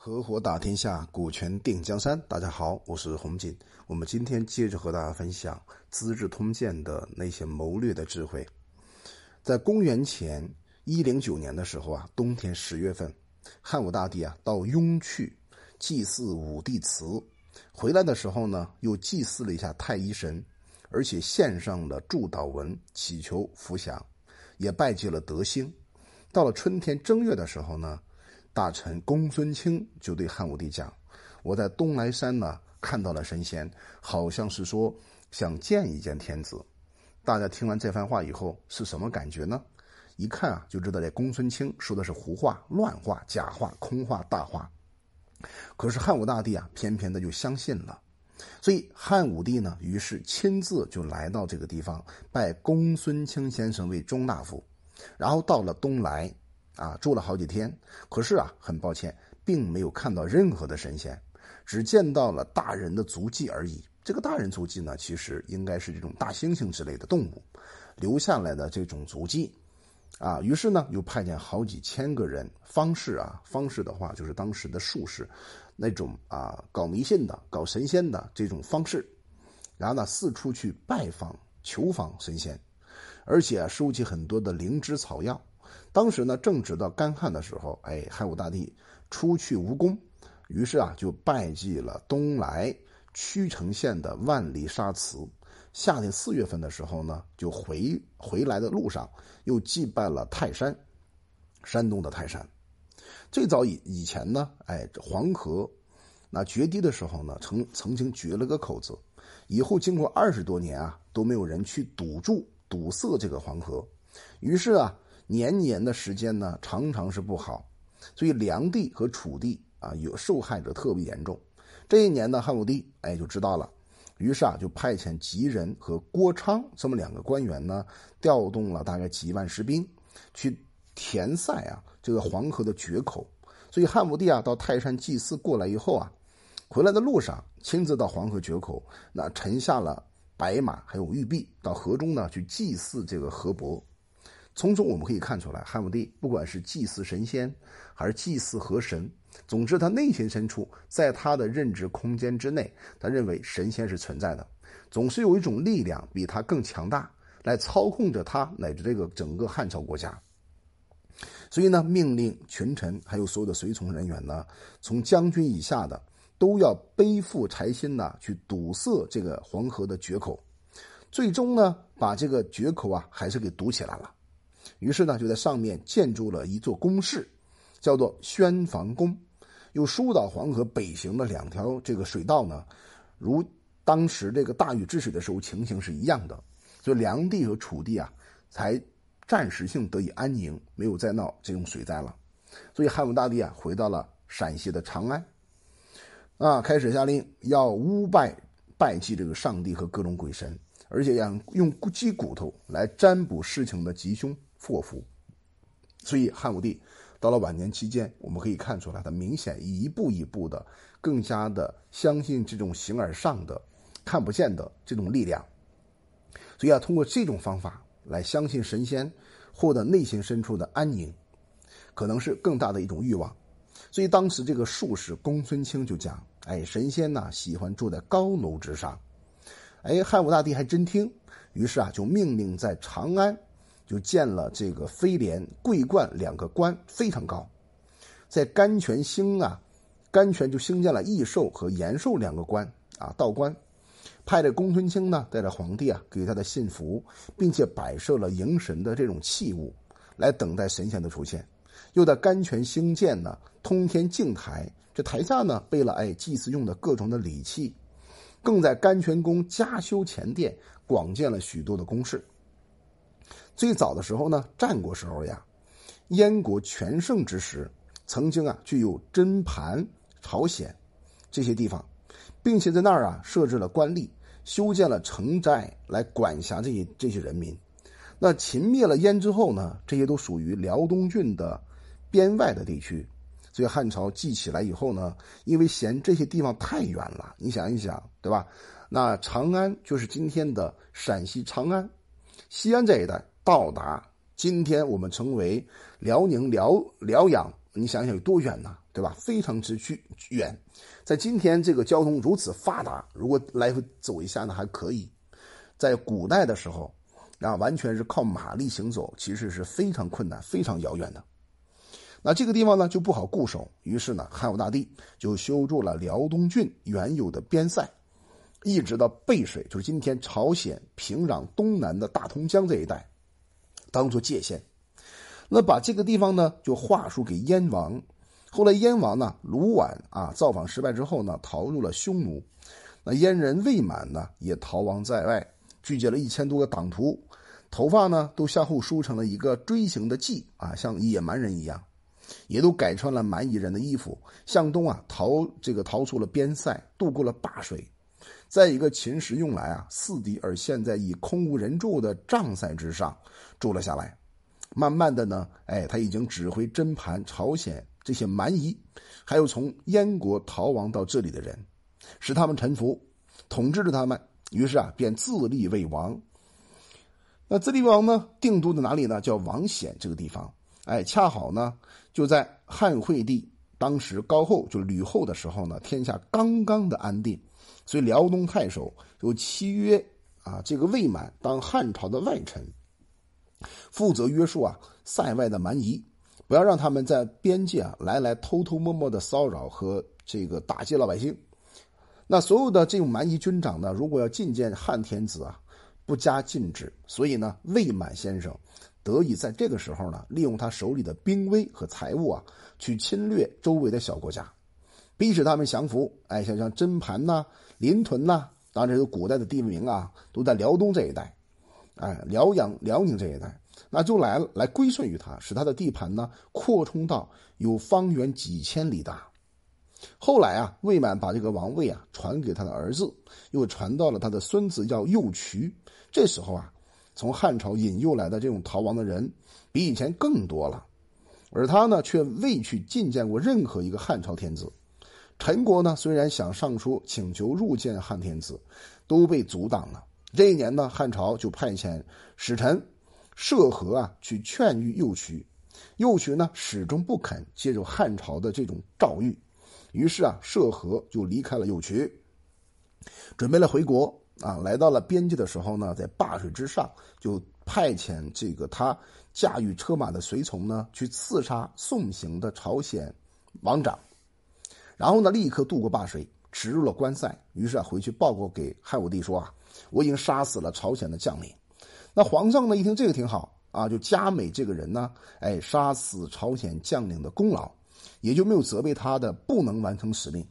合伙打天下，股权定江山。大家好，我是洪锦。我们今天接着和大家分享《资治通鉴》的那些谋略的智慧。在公元前一零九年的时候啊，冬天十月份，汉武大帝啊到雍去祭祀武帝祠，回来的时候呢，又祭祀了一下太医神，而且献上了祝祷文，祈求福祥，也拜祭了德兴。到了春天正月的时候呢。大臣公孙卿就对汉武帝讲：“我在东莱山呢看到了神仙，好像是说想见一见天子。”大家听完这番话以后是什么感觉呢？一看啊，就知道这公孙卿说的是胡话、乱话、假话、空话、大话。可是汉武大帝啊，偏偏的就相信了。所以汉武帝呢，于是亲自就来到这个地方，拜公孙卿先生为中大夫，然后到了东莱。啊，住了好几天，可是啊，很抱歉，并没有看到任何的神仙，只见到了大人的足迹而已。这个大人足迹呢，其实应该是这种大猩猩之类的动物留下来的这种足迹。啊，于是呢，又派遣好几千个人，方士啊，方士的话就是当时的术士，那种啊搞迷信的、搞神仙的这种方式，然后呢，四处去拜访、求访神仙，而且收集很多的灵芝草药。当时呢，正值到干旱的时候，哎，汉武大帝出去无功，于是啊，就拜祭了东莱曲城县的万里沙祠。夏天四月份的时候呢，就回回来的路上，又祭拜了泰山，山东的泰山。最早以以前呢，哎，黄河那决堤的时候呢，曾曾经决了个口子，以后经过二十多年啊，都没有人去堵住堵塞这个黄河，于是啊。年年的时间呢，常常是不好，所以梁地和楚地啊，有受害者特别严重。这一年呢，汉武帝哎就知道了，于是啊，就派遣吉人和郭昌这么两个官员呢，调动了大概几万士兵，去填塞啊这个黄河的决口。所以汉武帝啊，到泰山祭祀过来以后啊，回来的路上亲自到黄河决口，那沉下了白马还有玉璧，到河中呢去祭祀这个河伯。从中我们可以看出来，汉武帝不管是祭祀神仙，还是祭祀河神，总之他内心深处，在他的认知空间之内，他认为神仙是存在的，总是有一种力量比他更强大，来操控着他乃至这个整个汉朝国家。所以呢，命令群臣还有所有的随从人员呢，从将军以下的都要背负柴薪呢，去堵塞这个黄河的决口，最终呢，把这个决口啊，还是给堵起来了。于是呢，就在上面建筑了一座宫室，叫做宣房宫，又疏导黄河北行的两条这个水道呢，如当时这个大禹治水的时候情形是一样的，所以梁地和楚地啊，才暂时性得以安宁，没有再闹这种水灾了。所以汉武大帝啊，回到了陕西的长安，啊，开始下令要巫拜拜祭这个上帝和各种鬼神，而且要用鸡骨头来占卜事情的吉凶。祸福，所以汉武帝到了晚年期间，我们可以看出来，他明显一步一步的更加的相信这种形而上的、看不见的这种力量。所以啊，通过这种方法来相信神仙，获得内心深处的安宁，可能是更大的一种欲望。所以当时这个术士公孙卿就讲：“哎，神仙呐，喜欢住在高楼之上。”哎，汉武大帝还真听，于是啊，就命令在长安。就建了这个飞廉、桂冠两个官，非常高。在甘泉兴啊，甘泉就兴建了益寿和延寿两个官啊，道观。派着公孙卿呢，带着皇帝啊，给他的信服，并且摆设了迎神的这种器物，来等待神仙的出现。又在甘泉兴建呢，通天净台，这台下呢备了哎祭祀用的各种的礼器，更在甘泉宫加修前殿，广建了许多的宫室。最早的时候呢，战国时候呀，燕国全盛之时，曾经啊具有真盘、朝鲜这些地方，并且在那儿啊设置了官吏，修建了城寨来管辖这些这些人民。那秦灭了燕之后呢，这些都属于辽东郡的边外的地区，所以汉朝记起来以后呢，因为嫌这些地方太远了，你想一想，对吧？那长安就是今天的陕西长安、西安这一带。到达今天，我们称为辽宁、辽辽阳你想想有多远呢？对吧？非常之去远。在今天这个交通如此发达，如果来回走一下呢还可以。在古代的时候，啊，完全是靠马力行走，其实是非常困难、非常遥远的。那这个地方呢就不好固守，于是呢，汉武大帝就修筑了辽东郡原有的边塞，一直到背水，就是今天朝鲜平壤东南的大同江这一带，当做界限。那把这个地方呢就划属给燕王。后来燕王呢卢绾啊造访失败之后呢逃入了匈奴，那燕人魏满呢也逃亡在外，聚集了一千多个党徒，头发呢都向后梳成了一个锥形的髻啊，像野蛮人一样，也都改穿了蛮夷人的衣服，向东啊逃这个逃出了边塞，渡过了灞水，在一个秦时用来啊四敌而现在已空无人住的帐塞之上住了下来，慢慢的呢，哎，他已经指挥真盘朝鲜。这些蛮夷，还有从燕国逃亡到这里的人，使他们臣服，统治着他们。于是啊，便自立为王。那自立王呢，定都在哪里呢？叫王显这个地方。哎，恰好呢，就在汉惠帝当时高后就吕后的时候呢，天下刚刚的安定，所以辽东太守就契约啊，这个魏满当汉朝的外臣，负责约束啊塞外的蛮夷。不要让他们在边界啊来来偷偷摸摸的骚扰和这个打击老百姓。那所有的这种蛮夷军长呢，如果要觐见汉天子啊，不加禁止。所以呢，魏满先生得以在这个时候呢，利用他手里的兵威和财物啊，去侵略周围的小国家，逼使他们降服。哎，像像真盘呐、临屯呐，当然这个古代的地名啊，都在辽东这一带，哎，辽阳、辽宁这一带。那就来来归顺于他，使他的地盘呢扩充到有方圆几千里大。后来啊，魏满把这个王位啊传给他的儿子，又传到了他的孙子叫右渠。这时候啊，从汉朝引诱来的这种逃亡的人比以前更多了，而他呢却未去觐见过任何一个汉朝天子。陈国呢虽然想上书请求入见汉天子，都被阻挡了。这一年呢，汉朝就派遣使臣。涉河啊，去劝谕右渠，右渠呢始终不肯接受汉朝的这种诏谕，于是啊，涉河就离开了右渠，准备了回国啊。来到了边界的时候呢，在灞水之上，就派遣这个他驾驭车马的随从呢，去刺杀送行的朝鲜王长，然后呢，立刻渡过灞水，驰入了关塞。于是啊，回去报告给汉武帝说啊，我已经杀死了朝鲜的将领。那皇上呢？一听这个挺好啊，就嘉美这个人呢，哎，杀死朝鲜将领的功劳，也就没有责备他的不能完成使命。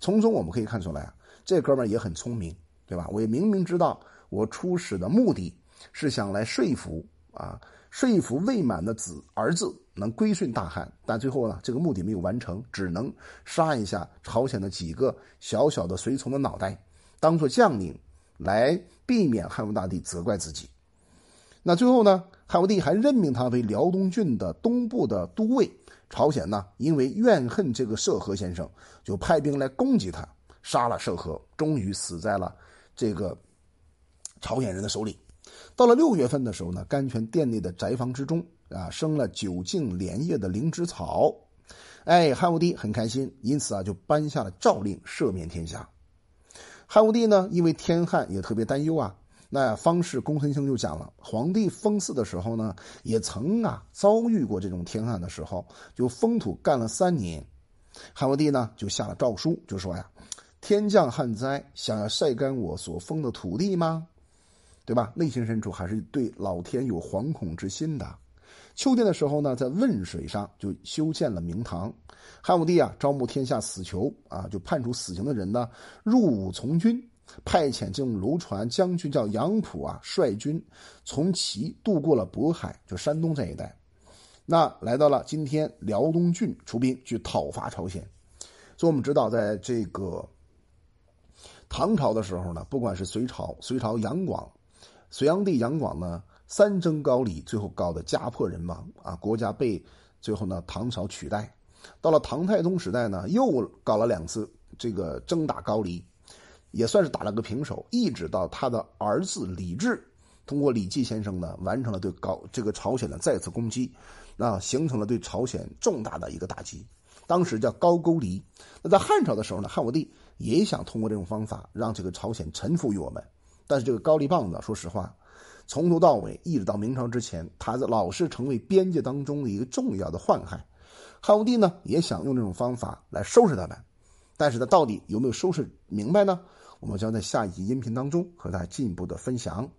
从中我们可以看出来啊，这哥们儿也很聪明，对吧？我也明明知道我出使的目的是想来说服啊，说服未满的子儿子能归顺大汉，但最后呢，这个目的没有完成，只能杀一下朝鲜的几个小小的随从的脑袋，当做将领来避免汉武大帝责怪自己。那最后呢？汉武帝还任命他为辽东郡的东部的都尉。朝鲜呢，因为怨恨这个涉河先生，就派兵来攻击他，杀了涉河，终于死在了这个朝鲜人的手里。到了六月份的时候呢，甘泉殿内的宅房之中啊，生了九茎莲叶的灵芝草。哎，汉武帝很开心，因此啊，就颁下了诏令，赦免天下。汉武帝呢，因为天旱也特别担忧啊。那方士公孙兴就讲了，皇帝封祀的时候呢，也曾啊遭遇过这种天旱的时候，就封土干了三年。汉武帝呢就下了诏书，就说呀：“天降旱灾，想要晒干我所封的土地吗？对吧？内心深处还是对老天有惶恐之心的。”秋天的时候呢，在汶水上就修建了明堂。汉武帝啊，招募天下死囚啊，就判处死刑的人呢入伍从军。派遣这种楼船将军叫杨浦啊，率军从齐渡过了渤海，就山东这一带，那来到了今天辽东郡，出兵去讨伐朝鲜。所以我们知道，在这个唐朝的时候呢，不管是隋朝，隋朝杨广，隋炀帝杨广呢，三征高丽，最后搞得家破人亡啊，国家被最后呢唐朝取代。到了唐太宗时代呢，又搞了两次这个征打高丽。也算是打了个平手，一直到他的儿子李治通过李济先生呢，完成了对高这个朝鲜的再次攻击。啊，形成了对朝鲜重大的一个打击。当时叫高句丽。那在汉朝的时候呢，汉武帝也想通过这种方法让这个朝鲜臣服于我们。但是这个高丽棒子，说实话，从头到尾一直到明朝之前，他在老是成为边界当中的一个重要的宦害。汉武帝呢也想用这种方法来收拾他们，但是他到底有没有收拾明白呢？我们将在下一集音频当中和大家进一步的分享。